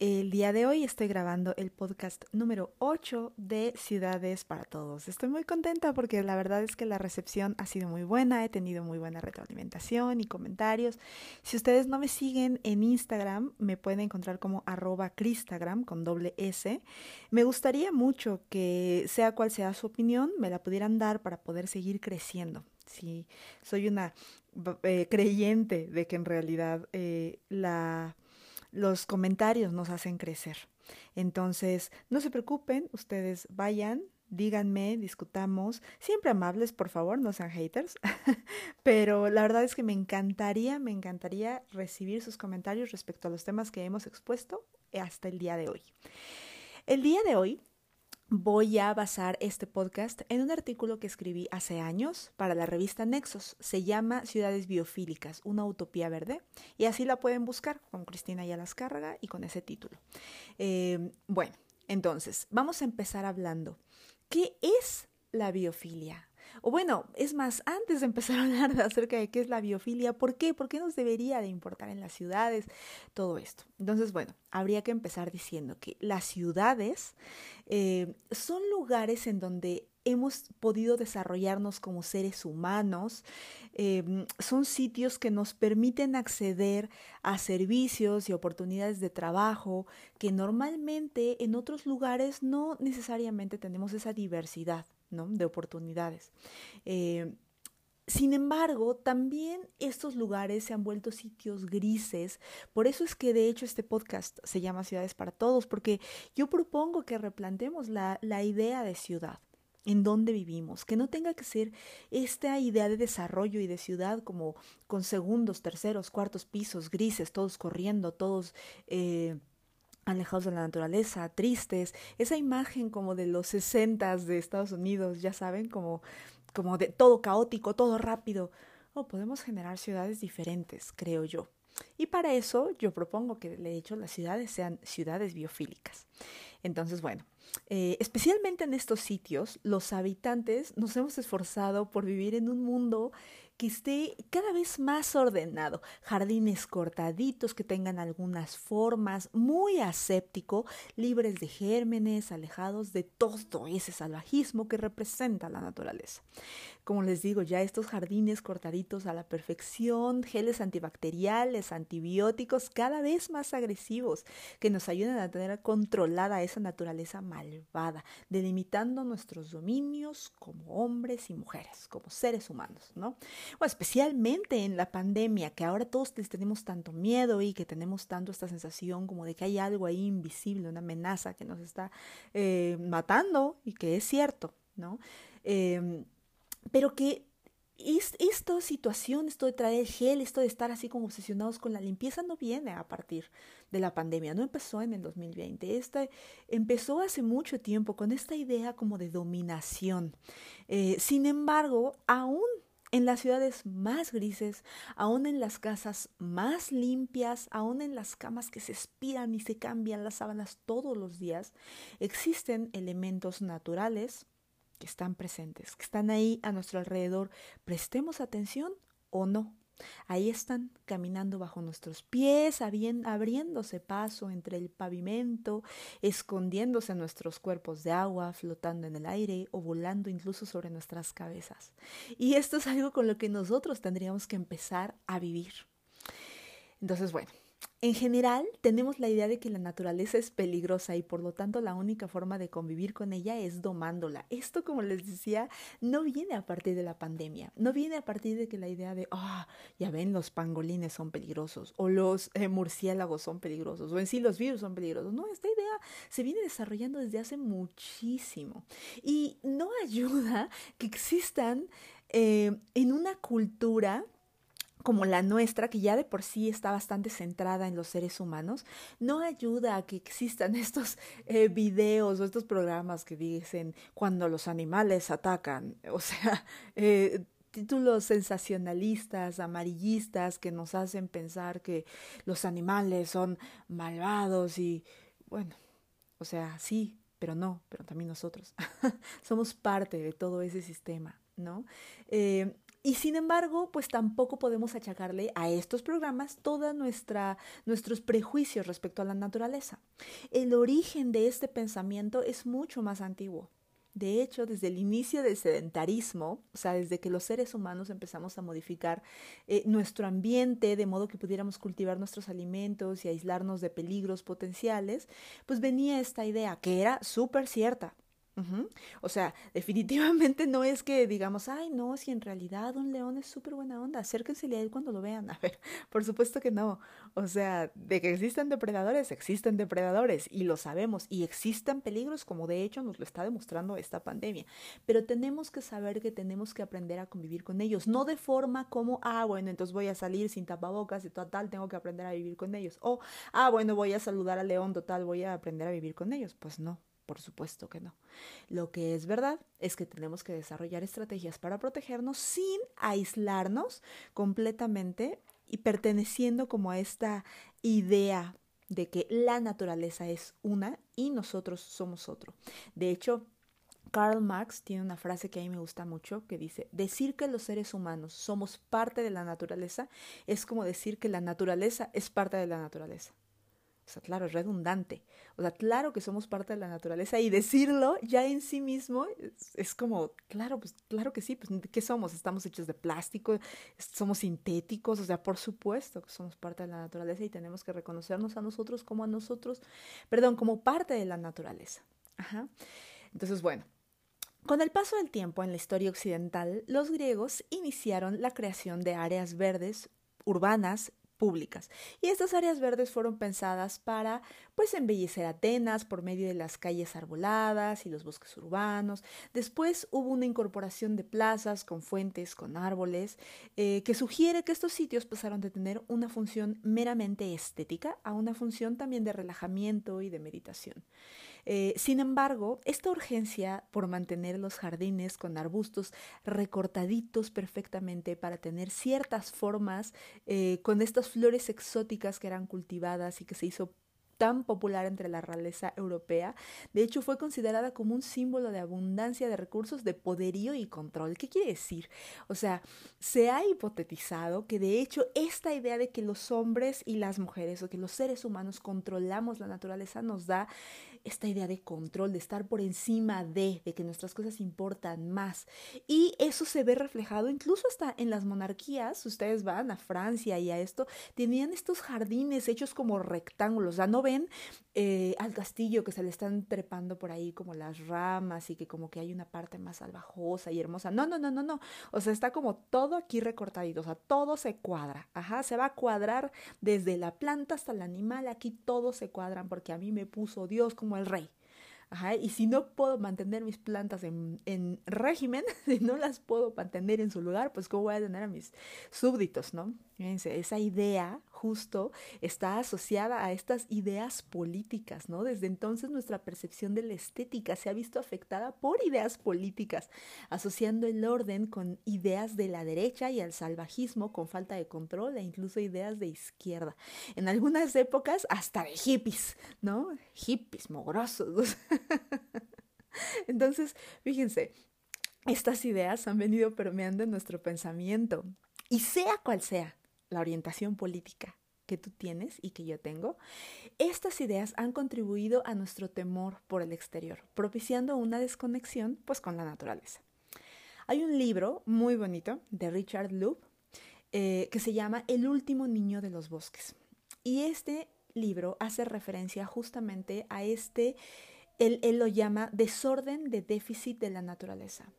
El día de hoy estoy grabando el podcast número 8 de Ciudades para Todos. Estoy muy contenta porque la verdad es que la recepción ha sido muy buena, he tenido muy buena retroalimentación y comentarios. Si ustedes no me siguen en Instagram, me pueden encontrar como arroba Cristagram con doble S. Me gustaría mucho que sea cual sea su opinión, me la pudieran dar para poder seguir creciendo. Si soy una eh, creyente de que en realidad eh, la los comentarios nos hacen crecer. Entonces, no se preocupen, ustedes vayan, díganme, discutamos, siempre amables, por favor, no sean haters, pero la verdad es que me encantaría, me encantaría recibir sus comentarios respecto a los temas que hemos expuesto hasta el día de hoy. El día de hoy voy a basar este podcast en un artículo que escribí hace años para la revista Nexos. Se llama Ciudades Biofílicas, una utopía verde. Y así la pueden buscar con Cristina Yalascárraga y con ese título. Eh, bueno, entonces, vamos a empezar hablando. ¿Qué es la biofilia? O bueno, es más, antes de empezar a hablar acerca de qué es la biofilia, ¿por qué? ¿Por qué nos debería de importar en las ciudades todo esto? Entonces, bueno, habría que empezar diciendo que las ciudades eh, son lugares en donde hemos podido desarrollarnos como seres humanos, em, son sitios que nos permiten acceder a servicios y oportunidades de trabajo que normalmente en otros lugares no necesariamente tenemos esa diversidad de oportunidades. Eh, sin embargo, también estos lugares se han vuelto sitios grises. Por eso es que de hecho este podcast se llama Ciudades para Todos, porque yo propongo que replantemos la, la idea de ciudad en dónde vivimos, que no tenga que ser esta idea de desarrollo y de ciudad como con segundos, terceros, cuartos pisos, grises, todos corriendo, todos eh, alejados de la naturaleza, tristes, esa imagen como de los sesentas de Estados Unidos, ya saben, como, como de todo caótico, todo rápido. O podemos generar ciudades diferentes, creo yo. Y para eso yo propongo que, de hecho, las ciudades sean ciudades biofílicas. Entonces, bueno, eh, especialmente en estos sitios, los habitantes nos hemos esforzado por vivir en un mundo que esté cada vez más ordenado, jardines cortaditos que tengan algunas formas, muy aséptico, libres de gérmenes, alejados de todo ese salvajismo que representa la naturaleza. Como les digo, ya estos jardines cortaditos a la perfección, geles antibacteriales, antibióticos cada vez más agresivos que nos ayudan a tener controlada esa naturaleza malvada, delimitando nuestros dominios como hombres y mujeres, como seres humanos, ¿no? Bueno, especialmente en la pandemia, que ahora todos tenemos tanto miedo y que tenemos tanto esta sensación como de que hay algo ahí invisible, una amenaza que nos está eh, matando y que es cierto, ¿no? Em, pero que esta situación, esto de traer gel, esto de estar así como obsesionados con la limpieza no viene a partir de la pandemia, no empezó en el 2020, esta empezó hace mucho tiempo con esta idea como de dominación. Eh, sin embargo, aún en las ciudades más grises, aún en las casas más limpias, aún en las camas que se espiran y se cambian las sábanas todos los días, existen elementos naturales que están presentes, que están ahí a nuestro alrededor. Prestemos atención o no. Ahí están caminando bajo nuestros pies, abriéndose paso entre el pavimento, escondiéndose nuestros cuerpos de agua, flotando en el aire o volando incluso sobre nuestras cabezas. Y esto es algo con lo que nosotros tendríamos que empezar a vivir. Entonces, bueno, en general, tenemos la idea de que la naturaleza es peligrosa y por lo tanto la única forma de convivir con ella es domándola. Esto, como les decía, no viene a partir de la pandemia, no viene a partir de que la idea de, ah, ya ven, los pangolines son peligrosos o los eh, murciélagos son peligrosos o en sí los virus son peligrosos. No, esta idea se viene desarrollando desde hace muchísimo y no ayuda que existan eh, en una cultura como la nuestra, que ya de por sí está bastante centrada en los seres humanos, no ayuda a que existan estos eh, videos o estos programas que dicen cuando los animales atacan. O sea, eh, títulos sensacionalistas, amarillistas, que nos hacen pensar que los animales son malvados y, bueno, o sea, sí, pero no, pero también nosotros. Somos parte de todo ese sistema, ¿no? Eh, y sin embargo, pues tampoco podemos achacarle a estos programas nuestra nuestros prejuicios respecto a la naturaleza. El origen de este pensamiento es mucho más antiguo. De hecho, desde el inicio del sedentarismo, o sea, desde que los seres humanos empezamos a modificar eh, nuestro ambiente de modo que pudiéramos cultivar nuestros alimentos y aislarnos de peligros potenciales, pues venía esta idea que era súper cierta. O sea, definitivamente no es que digamos, ay, no, si en realidad un león es súper buena onda, acérquensele a él cuando lo vean. A ver, por supuesto que no. O sea, de que existen depredadores, existen depredadores y lo sabemos y existen peligros como de hecho nos lo está demostrando esta pandemia. Pero tenemos que saber que tenemos que aprender a convivir con ellos, no de forma como, ah, bueno, entonces voy a salir sin tapabocas y total, tengo que aprender a vivir con ellos. O, ah, bueno, voy a saludar al león, total, voy a aprender a vivir con ellos. Pues no, por supuesto que no. Lo que es verdad es que tenemos que desarrollar estrategias para protegernos sin aislarnos completamente y perteneciendo como a esta idea de que la naturaleza es una y nosotros somos otro. De hecho, Karl Marx tiene una frase que a mí me gusta mucho que dice, decir que los seres humanos somos parte de la naturaleza es como decir que la naturaleza es parte de la naturaleza. O sea, claro, es redundante. O sea, claro que somos parte de la naturaleza y decirlo ya en sí mismo es, como, claro, pues claro que sí, pues ¿qué somos? Estamos hechos de plástico, somos sintéticos, o sea, por supuesto que somos parte de la naturaleza y tenemos que reconocernos a nosotros como a nosotros, perdón, como parte de la naturaleza. Ajá. Entonces, bueno, con el paso del tiempo en la historia occidental, los griegos iniciaron la creación de áreas verdes urbanas públicas. Y estas áreas verdes fueron pensadas para pues embellecer Atenas por medio de las calles arboladas y los bosques urbanos. Después hubo una incorporación de plazas con fuentes, con árboles, eh, que sugiere que estos sitios pasaron de tener una función meramente estética a una función también de relajamiento y de meditación. Eh, sin embargo, esta urgencia por mantener los jardines con arbustos recortaditos perfectamente para tener ciertas formas eh, con estas flores exóticas que eran cultivadas y que se hizo tan popular entre la realeza europea. De hecho, fue considerada como un símbolo de abundancia de recursos, de poderío y control. ¿Qué quiere decir? O sea, se ha hipotetizado que de hecho esta idea de que los hombres y las mujeres o que los seres humanos controlamos la naturaleza nos da esta idea de control, de estar por encima de, de que nuestras cosas importan más. Y eso se ve reflejado incluso hasta en las monarquías. Ustedes van a Francia y a esto, tenían estos jardines hechos como rectángulos. O sea, no ven eh, al castillo que se le están trepando por ahí como las ramas y que como que hay una parte más salvajosa y hermosa. No, no, no, no, no. O sea, está como todo aquí recortadito. O sea, todo se cuadra. Ajá, se va a cuadrar desde la planta hasta el animal. Aquí todo se cuadran porque a mí me puso Dios como el rey. Ajá, y si no puedo mantener mis plantas en, en régimen, si no las puedo mantener en su lugar, pues ¿cómo voy a tener a mis súbditos, no? Fíjense, esa idea justo está asociada a estas ideas políticas, ¿no? Desde entonces nuestra percepción de la estética se ha visto afectada por ideas políticas, asociando el orden con ideas de la derecha y el salvajismo con falta de control e incluso ideas de izquierda. En algunas épocas hasta de hippies, ¿no? Hippies mogrosos. Entonces, fíjense, estas ideas han venido permeando en nuestro pensamiento. Y sea cual sea la orientación política que tú tienes y que yo tengo, estas ideas han contribuido a nuestro temor por el exterior, propiciando una desconexión pues con la naturaleza. Hay un libro muy bonito de Richard Loop eh, que se llama El último niño de los bosques. Y este libro hace referencia justamente a este, él, él lo llama desorden de déficit de la naturaleza.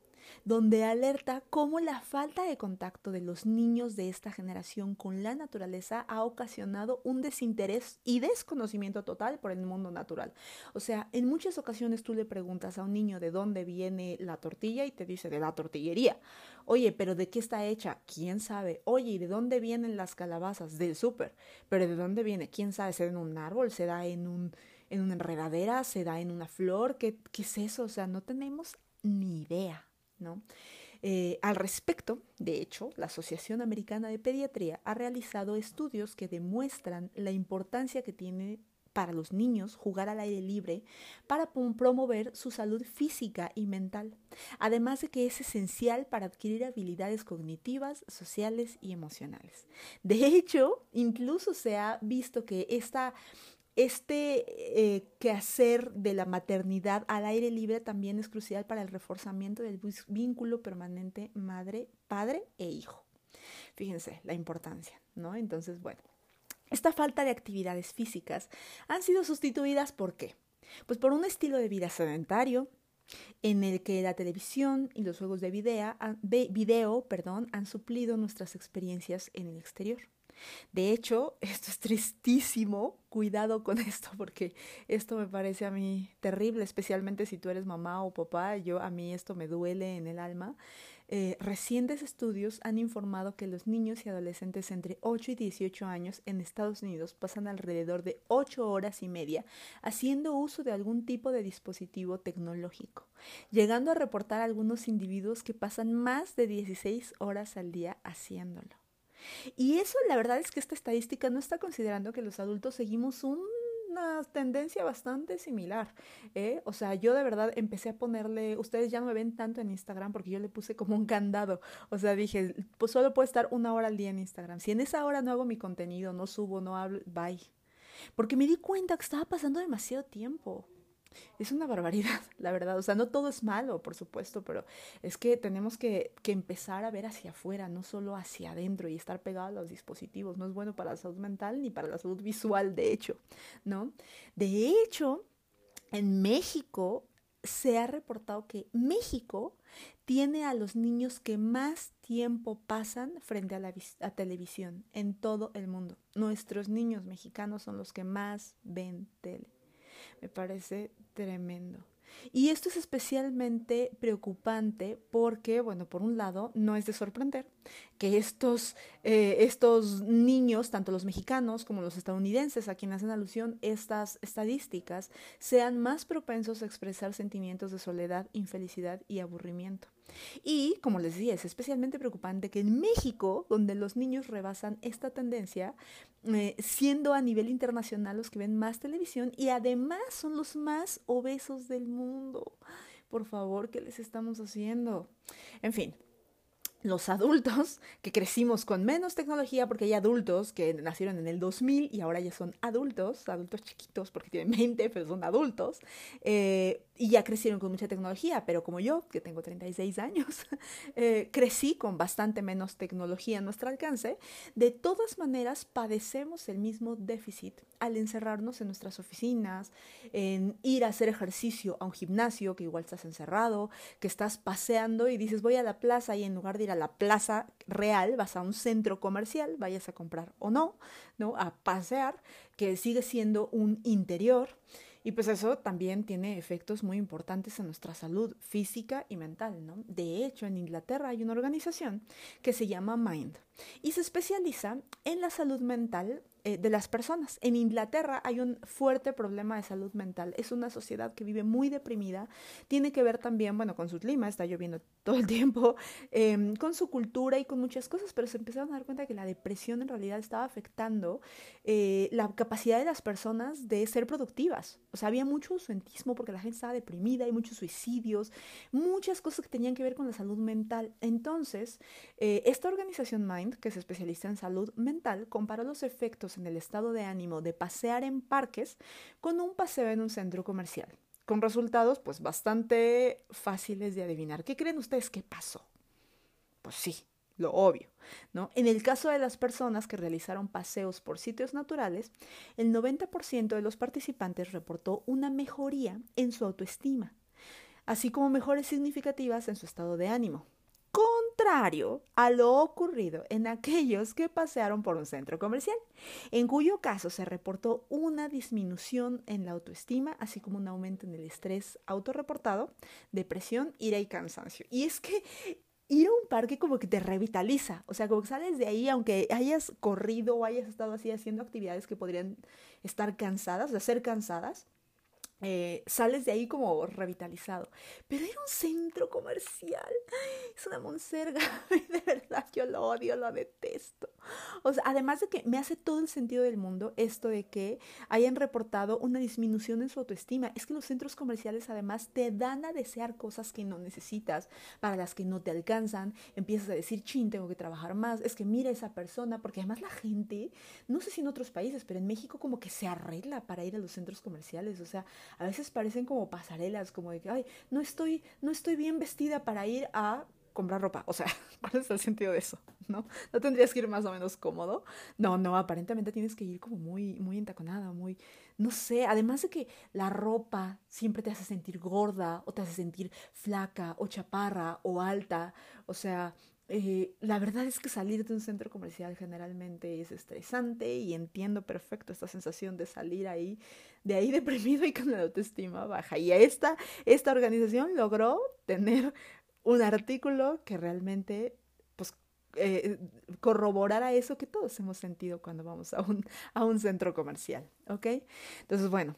Donde alerta cómo la falta de contacto de los niños de esta generación con la naturaleza ha ocasionado un desinterés y desconocimiento total por el mundo natural. O sea, en muchas ocasiones tú le preguntas a un niño de dónde viene la tortilla y te dice de la tortillería. Oye, pero ¿de qué está hecha? ¿Quién sabe? Oye, ¿y de dónde vienen las calabazas? Del súper. Pero ¿de dónde viene? ¿Quién sabe? ¿Se da en un árbol? ¿Se da en un en una enredadera? ¿Se da en una flor? ¿Qué, qué es eso? O sea, no tenemos ni idea. ¿No? Eh, al respecto, de hecho, la Asociación Americana de Pediatría ha realizado estudios que demuestran la importancia que tiene para los niños jugar al aire libre para promover su salud física y mental, además de que es esencial para adquirir habilidades cognitivas, sociales y emocionales. De hecho, incluso se ha visto que esta este eh, quehacer de la maternidad al aire libre también es crucial para el reforzamiento del vínculo permanente madre, padre e hijo. Fíjense la importancia, ¿no? Entonces, bueno, esta falta de actividades físicas han sido sustituidas por qué? Pues por un estilo de vida sedentario, en el que la televisión y los juegos de video, han suplido nuestras experiencias en el exterior. De hecho, esto es tristísimo. Cuidado con esto porque esto me parece a mí terrible, especialmente si tú eres mamá o papá. Yo a mí esto me duele en el alma. Eh, recientes estudios han informado que los niños y adolescentes entre 8 y 18 años en Estados Unidos pasan alrededor de 8 horas y media haciendo uso de algún tipo de dispositivo tecnológico, llegando a reportar algunos individuos que pasan más de 16 horas al día haciéndolo. Y eso, la verdad es que esta estadística no está considerando que los adultos seguimos una tendencia bastante similar. ¿eh? O sea, yo de verdad empecé a ponerle, ustedes ya no me ven tanto en Instagram porque yo le puse como un candado. O sea, dije, pues solo puedo estar una hora al día en Instagram. Si en esa hora no hago mi contenido, no subo, no hablo, bye. Porque me di cuenta que estaba pasando demasiado tiempo es una barbaridad, la verdad. O sea, no todo es malo, por supuesto, pero es que tenemos que, que, empezar a ver hacia afuera, no solo hacia adentro y estar pegado a los dispositivos. No es bueno para la salud mental ni para la salud visual, de hecho, ¿no? De hecho, en México se ha reportado que México tiene a los niños que más tiempo pasan frente a la televisión en todo el mundo. Nuestros niños mexicanos son los que más ven tele. Me parece tremendo. Y esto es especialmente preocupante porque, bueno, por un lado, no es de sorprender que estos, eh, estos niños, tanto los mexicanos como los estadounidenses, a quienes hacen alusión estas estadísticas, sean más propensos a expresar sentimientos de soledad, infelicidad y aburrimiento. Y, como les decía, es especialmente preocupante que en México, donde los niños rebasan esta tendencia, eh, siendo a nivel internacional los que ven más televisión y además son los más obesos del mundo. Por favor, ¿qué les estamos haciendo? En fin, los adultos que crecimos con menos tecnología, porque hay adultos que nacieron en el 2000 y ahora ya son adultos, adultos chiquitos porque tienen 20, pero son adultos, eh, y ya crecieron con mucha tecnología, pero como yo, que tengo 36 años, eh, crecí con bastante menos tecnología a nuestro alcance, de todas maneras padecemos el mismo déficit al encerrarnos en nuestras oficinas, en ir a hacer ejercicio a un gimnasio, que igual estás encerrado, que estás paseando y dices voy a la plaza y en lugar de ir a la plaza real, vas a un centro comercial, vayas a comprar o no, ¿no? A pasear, que sigue siendo un interior. Y pues eso también tiene efectos muy importantes en nuestra salud física y mental, ¿no? De hecho, en Inglaterra hay una organización que se llama Mind y se especializa en la salud mental eh, de las personas. En Inglaterra hay un fuerte problema de salud mental. Es una sociedad que vive muy deprimida. Tiene que ver también, bueno, con su clima, está lloviendo todo el tiempo, em, con su cultura y con muchas cosas, pero se empezaron a dar cuenta que la depresión en realidad estaba afectando eh, la capacidad de las personas de ser productivas. O sea, había mucho ausentismo porque la gente estaba deprimida, hay muchos suicidios, muchas cosas que tenían que ver con la salud mental. Entonces, eh, esta organización Mind, que se especializa en salud mental, comparó los efectos en el estado de ánimo de pasear en parques con un paseo en un centro comercial, con resultados pues bastante fáciles de adivinar. ¿Qué creen ustedes que pasó? Pues sí, lo obvio, ¿no? En el caso de las personas que realizaron paseos por sitios naturales, el 90% de los participantes reportó una mejoría en su autoestima. así como mejores significativas en su estado de ánimo. Contrario a lo ocurrido en aquellos que pasearon por un centro comercial, en cuyo caso se reportó una disminución en la autoestima, así como un aumento en el estrés autorreportado, depresión, ira y cansancio. Y es que ir a un parque como que te revitaliza, o sea, como que sales de ahí, aunque hayas corrido o hayas estado así haciendo actividades que podrían estar cansadas, de ser cansadas, eh, sales de ahí como revitalizado. Pero era un centro comercial, es una monserga, de verdad yo lo odio, lo detesto. O sea, además de que me hace todo el sentido del mundo esto de que hayan reportado una disminución en su autoestima. Es que los centros comerciales además te dan a desear cosas que no necesitas, para las que no te alcanzan. Empiezas a decir, chin, tengo que trabajar más. Es que mira esa persona, porque además la gente, no sé si en otros países, pero en México como que se arregla para ir a los centros comerciales. O sea, a veces parecen como pasarelas, como de que, ay, no estoy, no estoy bien vestida para ir a comprar ropa. O sea, ¿cuál es el sentido de eso? ¿No? ¿No tendrías que ir más o menos cómodo? No, no, aparentemente tienes que ir como muy, muy entaconada, muy, no sé, además de que la ropa siempre te hace sentir gorda o te hace sentir flaca o chaparra o alta. O sea, eh, la verdad es que salir de un centro comercial generalmente es estresante y entiendo perfecto esta sensación de salir ahí, de ahí deprimido y con la autoestima baja. Y esta, esta organización logró tener un artículo que realmente pues, eh, corroborara eso que todos hemos sentido cuando vamos a un, a un centro comercial. ¿Ok? Entonces, bueno,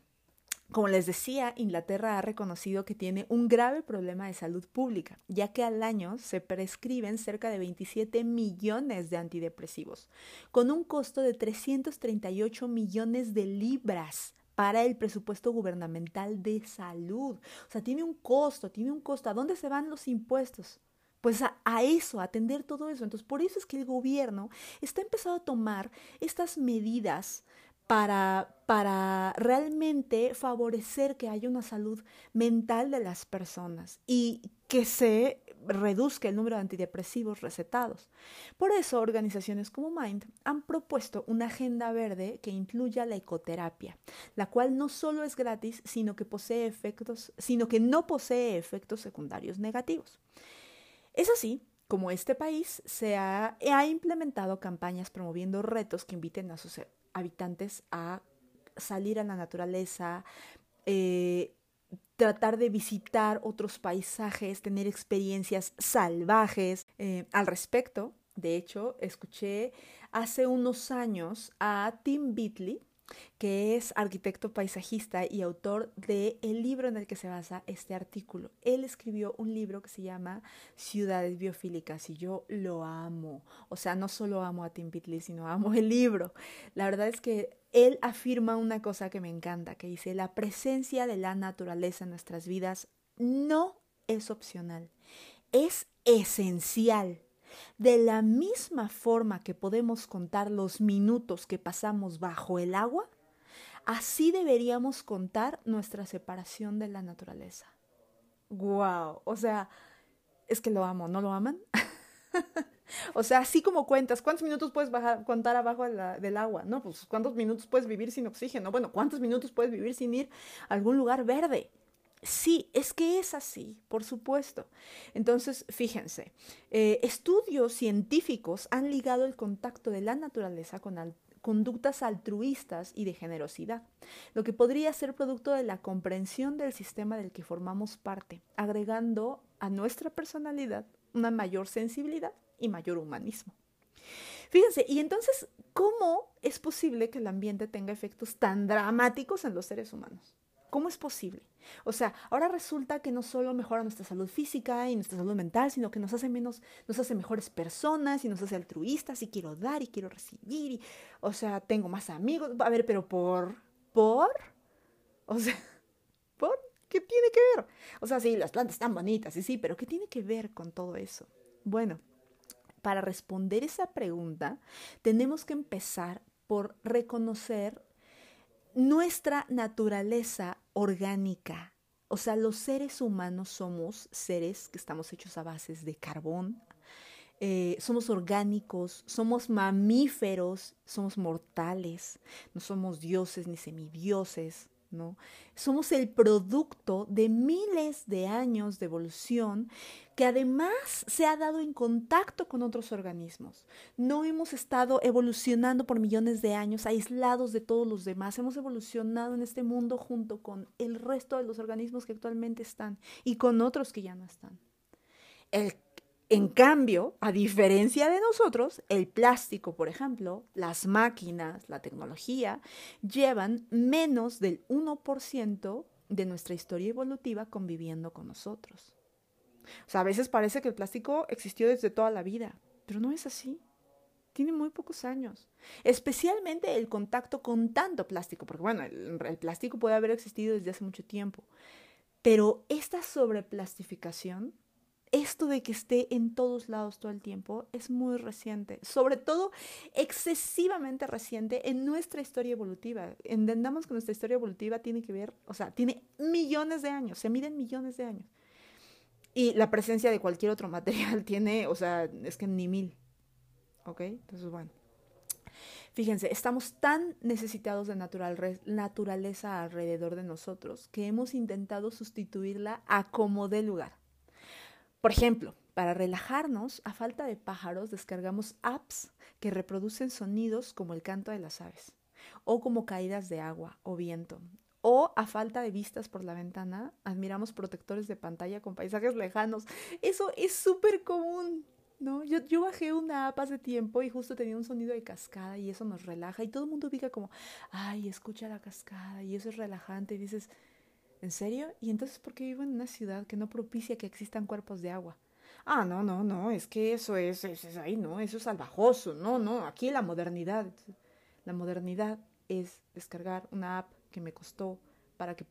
como les decía, Inglaterra ha reconocido que tiene un grave problema de salud pública, ya que al año se prescriben cerca de 27 millones de antidepresivos, con un costo de 338 millones de libras para el presupuesto gubernamental de salud. O sea, tiene un costo, tiene un costo. ¿A dónde se van los impuestos? Pues a, eso, a atender todo eso. Entonces, por eso es que el gobierno está empezando a tomar estas medidas para, para realmente favorecer que haya una salud mental de las personas y que se reduzca el número de antidepresivos recetados. Por eso, organizaciones como Mind han propuesto una agenda verde que incluya la ecoterapia, la cual no solo es gratis, sino que posee efectos, sino que no posee efectos secundarios negativos. Es así como este país se ha, implementado campañas promoviendo retos que inviten a sus habitantes a salir a la naturaleza, eh, tratar de visitar otros paisajes, tener experiencias salvajes. Eh, al respecto, de hecho, escuché hace unos años a Tim Beatley, que es arquitecto paisajista y autor del el libro en el que se basa este artículo. Él escribió un libro que se llama Ciudades Biofílicas y yo lo amo. O sea, no solo amo a Tim Beatley, sino amo el libro. La verdad es que él afirma una cosa que me encanta, que dice, la presencia de la naturaleza en nuestras vidas no es opcional, es esencial. De la misma forma que podemos contar los minutos que pasamos bajo el agua, así deberíamos contar nuestra separación de la naturaleza. ¡Wow! O sea, es que lo amo, ¿no lo aman? o sea, así como cuentas, ¿cuántos minutos puedes contar abajo del agua? No, pues ¿cuántos minutos puedes vivir sin oxígeno? Bueno, ¿cuántos minutos puedes vivir sin ir a algún lugar verde? Sí, es que es así, por supuesto. Entonces, fíjense, eh, estudios científicos han ligado el contacto de la naturaleza con conductas altruistas y de generosidad, lo que podría ser producto de la comprensión del sistema del que formamos parte, agregando a nuestra personalidad una mayor sensibilidad y mayor humanismo. Fíjense, y entonces, ¿cómo es posible que el ambiente tenga efectos tan dramáticos en los seres humanos? ¿Cómo es posible? O sea, ahora resulta que no solo mejora nuestra salud física y nuestra salud mental, sino que nos hace menos, nos hace mejores personas y nos hace altruistas y quiero dar y quiero recibir y, o sea, tengo más amigos. A ver, pero por, por, o sea, por, ¿qué tiene que ver? O sea, sí, las plantas están bonitas, sí, sí, pero ¿qué tiene que ver con todo eso? Bueno, para responder esa pregunta, tenemos que empezar por reconocer nuestra naturaleza orgánica. O sea, los seres humanos somos seres que estamos hechos a bases de carbón, eh, somos orgánicos, somos mamíferos, somos mortales, no somos dioses ni semidioses. Somos el producto de miles de años de evolución que además se ha dado en contacto con otros organismos. No hemos estado evolucionando por millones de años aislados de todos los demás. Hemos evolucionado en este mundo junto con el resto de los organismos que actualmente están y con otros que ya no están. El en cambio, a diferencia de nosotros, el plástico, por ejemplo, las máquinas, la tecnología, llevan menos del 1% de nuestra historia evolutiva conviviendo con nosotros. O sea, a veces parece que el plástico existió desde toda la vida, pero no es así. Tiene muy pocos años. Especialmente el contacto con tanto plástico, porque bueno, el, el plástico puede haber existido desde hace mucho tiempo. Pero esta sobreplastificación esto de que esté en todos lados todo el tiempo es muy reciente, sobre todo excesivamente reciente en nuestra historia evolutiva. Entendamos que nuestra historia evolutiva tiene que ver, o sea, tiene millones de años, se miden millones de años. Y la presencia de cualquier otro material tiene, o sea, es que ni mil. ¿Ok? Entonces, bueno. Fíjense, estamos tan necesitados de natural, naturaleza alrededor de nosotros que hemos intentado sustituirla a como de lugar. Por ejemplo, para relajarnos, a falta de pájaros, descargamos apps que reproducen sonidos como el canto de las aves, o como caídas de agua o viento. O a falta de vistas por la ventana, admiramos protectores de pantalla con paisajes lejanos. Eso es súper común, ¿no? Yo, yo, bajé una app hace tiempo y justo tenía un sonido de cascada y eso nos relaja y todo el mundo ubica como, ay, escucha la cascada y eso es relajante y dices, ¿En serio? ¿Y entonces por qué vivo en una ciudad que no propicia que existan cuerpos de agua? Ah, no, no, no, es que eso es, es, es ahí, no, eso es salvajoso, no, no, aquí la modernidad. La modernidad es descargar una app que me costó para que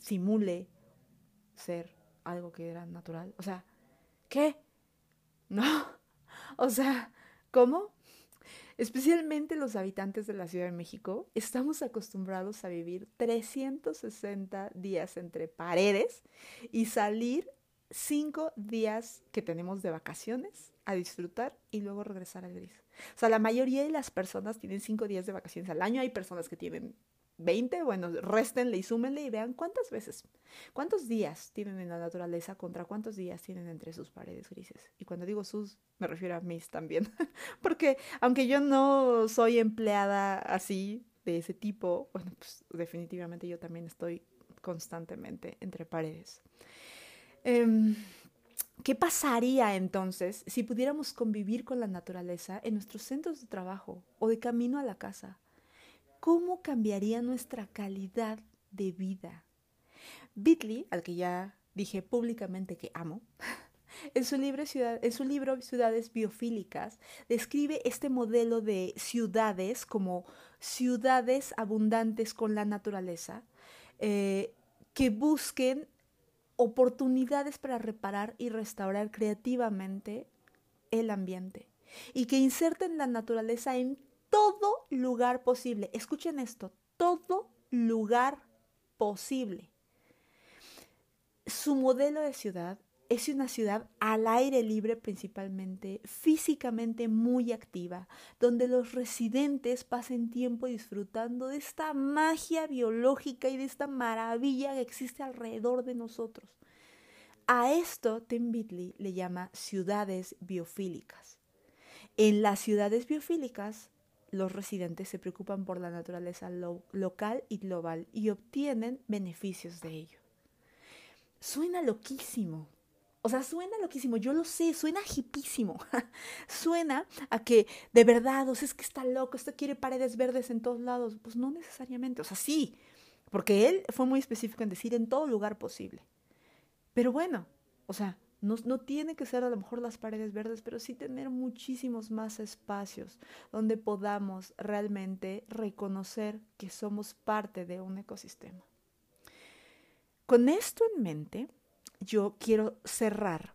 simule ser algo que era natural. O sea, ¿qué? No. O sea, ¿cómo? Especialmente los habitantes de la Ciudad de México, estamos acostumbrados a vivir 360 días entre paredes y salir cinco días que tenemos de vacaciones a disfrutar y luego regresar al gris. O sea, la mayoría de las personas tienen cinco días de vacaciones al año. Hay personas que tienen 20, bueno, réstenle y súmenle y vean cuántas veces, cuántos días tienen en la naturaleza contra cuántos días tienen entre sus paredes grises. Y cuando digo sus, me refiero a mis también. Porque aunque yo no soy empleada así, de ese tipo, bueno, pues definitivamente yo también estoy constantemente entre paredes. Em, ¿Qué pasaría entonces si pudiéramos convivir con la naturaleza en nuestros centros de trabajo o de camino a la casa? ¿Cómo cambiaría nuestra calidad de vida? Bitley, al que ya dije públicamente que amo, en su, libro, en su libro Ciudades Biofílicas describe este modelo de ciudades como ciudades abundantes con la naturaleza, eh, que busquen oportunidades para reparar y restaurar creativamente el ambiente y que inserten la naturaleza en todo lugar posible. Escuchen esto, todo lugar posible. Su modelo de ciudad es una ciudad al aire libre principalmente, físicamente muy activa, donde los residentes pasen tiempo disfrutando de esta magia biológica y de esta maravilla que existe alrededor de nosotros. A esto Tim Bitley le llama ciudades biofílicas. En las ciudades biofílicas los residentes se preocupan por la naturaleza local y global y obtienen beneficios de ello. Suena loquísimo. O sea, suena loquísimo, yo lo sé, suena hipísimo. suena a que de verdad, o sea, es que está loco, esto quiere paredes verdes en todos lados. Pues no necesariamente, o sea, sí, porque él fue muy específico en decir en todo lugar posible. Pero bueno, o sea, no, tiene que ser a lo mejor las paredes verdes, pero sí tener muchísimos más espacios donde podamos realmente reconocer que somos parte de un ecosistema. Con esto en mente, yo quiero cerrar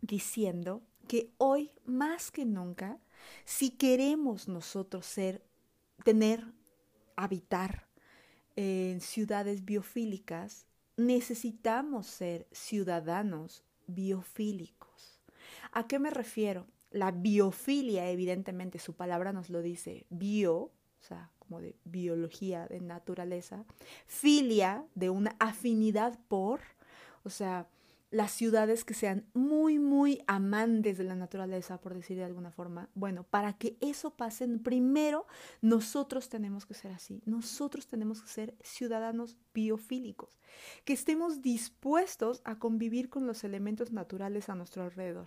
diciendo que hoy más que nunca, si queremos nosotros ser, tener, habitar en ciudades biofílicas, necesitamos ser ciudadanos biofílicos. ¿A qué me refiero? La biofilia, evidentemente, su palabra nos lo dice, bio, sea, como de biología, de naturaleza, filia, de una afinidad por, o sea, las ciudades que sean muy, muy amantes de la naturaleza, por decir de alguna forma. Bueno, para que eso pase, primero nosotros tenemos que ser así. Nosotros tenemos que ser ciudadanos biofílicos, que estemos dispuestos a convivir con los elementos naturales a nuestro alrededor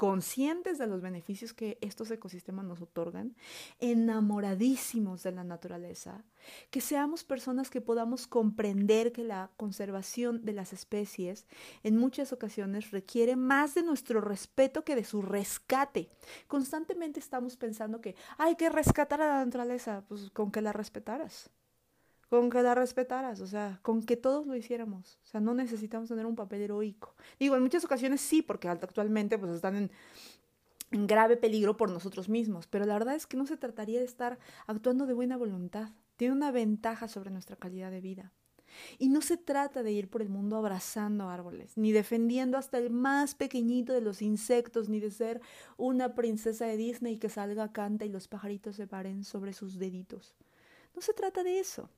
conscientes de los beneficios que estos ecosistemas nos otorgan, enamoradísimos de la naturaleza, que seamos personas que podamos comprender que la conservación de las especies en muchas ocasiones requiere más de nuestro respeto que de su rescate. Constantemente estamos pensando que hay que rescatar a la naturaleza, pues con que la respetaras con que la respetaras, o sea, con que todos lo hiciéramos. O sea, no necesitamos tener un papel heroico. Digo, en muchas ocasiones sí, porque actualmente pues están en, grave peligro por nosotros mismos, pero la verdad es que no se trataría de estar actuando de buena voluntad. Tiene una ventaja sobre nuestra calidad de vida. Y no se trata de ir por el mundo abrazando árboles, ni defendiendo hasta el más pequeñito de los insectos, ni de ser una princesa de Disney que salga, canta y los pajaritos se paren sobre sus deditos. No se trata de eso.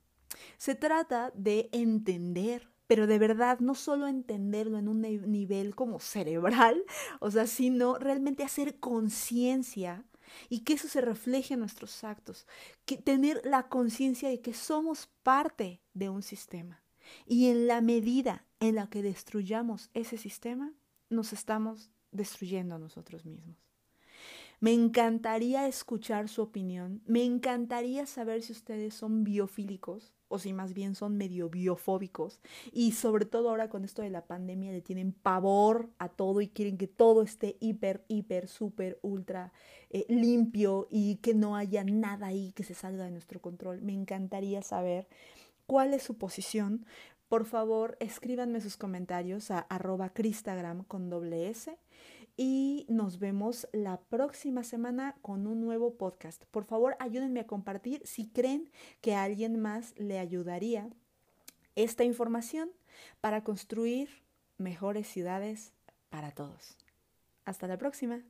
Se trata de entender, pero de verdad no solo entenderlo en un nivel como cerebral, o sea, sino realmente hacer conciencia y que eso se refleje en nuestros actos, que tener la conciencia de que somos parte de un sistema. Y en la medida en la que destruyamos ese sistema, nos estamos destruyendo a nosotros mismos. Me encantaría escuchar su opinión, me encantaría saber si ustedes son biofílicos, o si más bien son medio biofóbicos y sobre todo ahora con esto de la pandemia le tienen pavor a todo y quieren que todo esté hiper, hiper, súper, ultra eh, limpio y que no haya nada ahí que se salga de nuestro control. Me encantaría saber cuál es su posición. Por favor, escríbanme sus comentarios a arroba cristagram con doble S y nos vemos la próxima semana con un nuevo podcast. Por favor, ayúdenme a compartir si creen que a alguien más le ayudaría esta información para construir mejores ciudades para todos. Hasta la próxima.